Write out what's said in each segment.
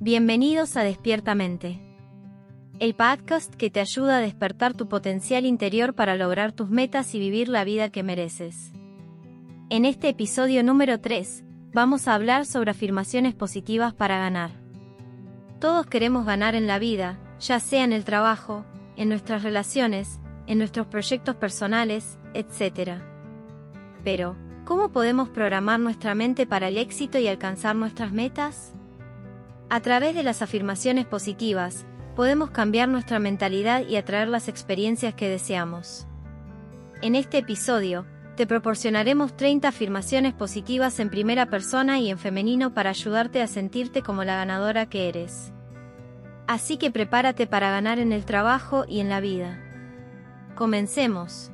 Bienvenidos a Despiertamente. El podcast que te ayuda a despertar tu potencial interior para lograr tus metas y vivir la vida que mereces. En este episodio número 3, vamos a hablar sobre afirmaciones positivas para ganar. Todos queremos ganar en la vida, ya sea en el trabajo, en nuestras relaciones, en nuestros proyectos personales, etc. Pero, ¿cómo podemos programar nuestra mente para el éxito y alcanzar nuestras metas? A través de las afirmaciones positivas, podemos cambiar nuestra mentalidad y atraer las experiencias que deseamos. En este episodio, te proporcionaremos 30 afirmaciones positivas en primera persona y en femenino para ayudarte a sentirte como la ganadora que eres. Así que prepárate para ganar en el trabajo y en la vida. Comencemos.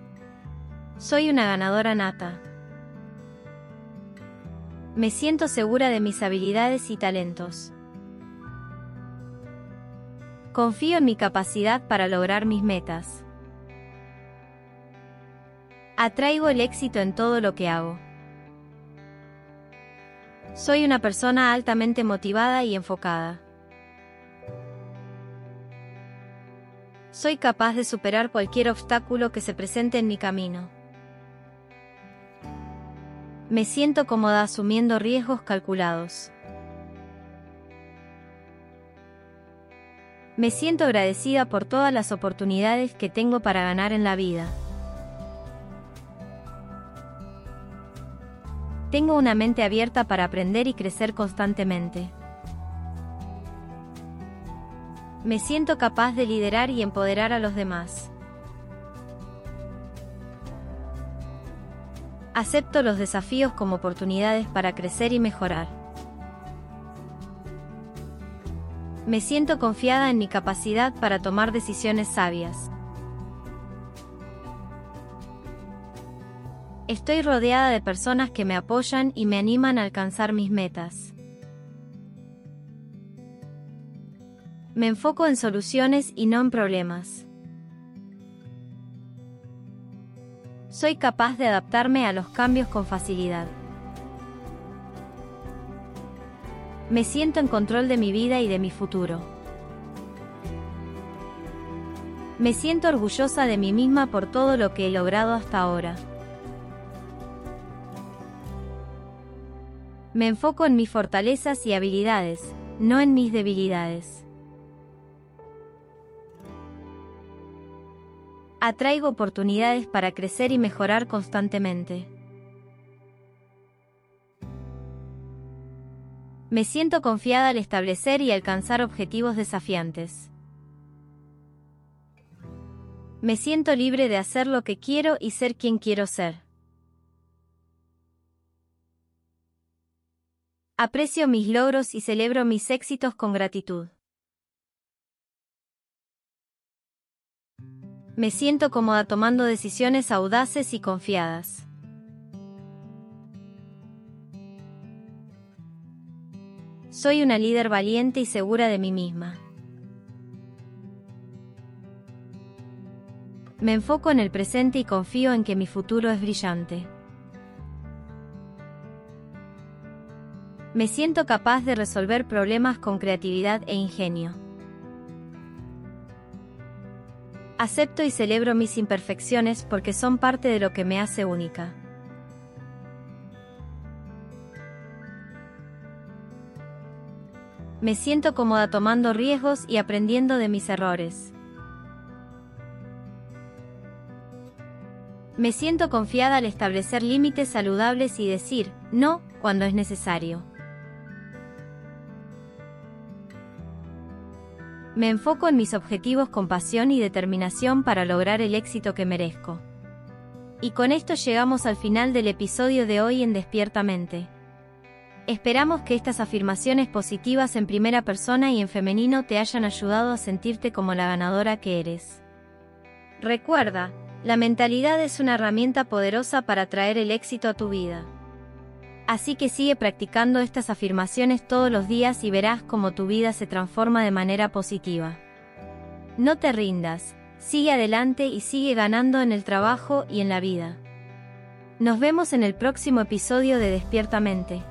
Soy una ganadora nata. Me siento segura de mis habilidades y talentos. Confío en mi capacidad para lograr mis metas. Atraigo el éxito en todo lo que hago. Soy una persona altamente motivada y enfocada. Soy capaz de superar cualquier obstáculo que se presente en mi camino. Me siento cómoda asumiendo riesgos calculados. Me siento agradecida por todas las oportunidades que tengo para ganar en la vida. Tengo una mente abierta para aprender y crecer constantemente. Me siento capaz de liderar y empoderar a los demás. Acepto los desafíos como oportunidades para crecer y mejorar. Me siento confiada en mi capacidad para tomar decisiones sabias. Estoy rodeada de personas que me apoyan y me animan a alcanzar mis metas. Me enfoco en soluciones y no en problemas. Soy capaz de adaptarme a los cambios con facilidad. Me siento en control de mi vida y de mi futuro. Me siento orgullosa de mí misma por todo lo que he logrado hasta ahora. Me enfoco en mis fortalezas y habilidades, no en mis debilidades. Atraigo oportunidades para crecer y mejorar constantemente. Me siento confiada al establecer y alcanzar objetivos desafiantes. Me siento libre de hacer lo que quiero y ser quien quiero ser. Aprecio mis logros y celebro mis éxitos con gratitud. Me siento cómoda tomando decisiones audaces y confiadas. Soy una líder valiente y segura de mí misma. Me enfoco en el presente y confío en que mi futuro es brillante. Me siento capaz de resolver problemas con creatividad e ingenio. Acepto y celebro mis imperfecciones porque son parte de lo que me hace única. Me siento cómoda tomando riesgos y aprendiendo de mis errores. Me siento confiada al establecer límites saludables y decir no cuando es necesario. Me enfoco en mis objetivos con pasión y determinación para lograr el éxito que merezco. Y con esto llegamos al final del episodio de hoy en Despiertamente. Esperamos que estas afirmaciones positivas en primera persona y en femenino te hayan ayudado a sentirte como la ganadora que eres. Recuerda, la mentalidad es una herramienta poderosa para traer el éxito a tu vida. Así que sigue practicando estas afirmaciones todos los días y verás cómo tu vida se transforma de manera positiva. No te rindas, sigue adelante y sigue ganando en el trabajo y en la vida. Nos vemos en el próximo episodio de Despiertamente.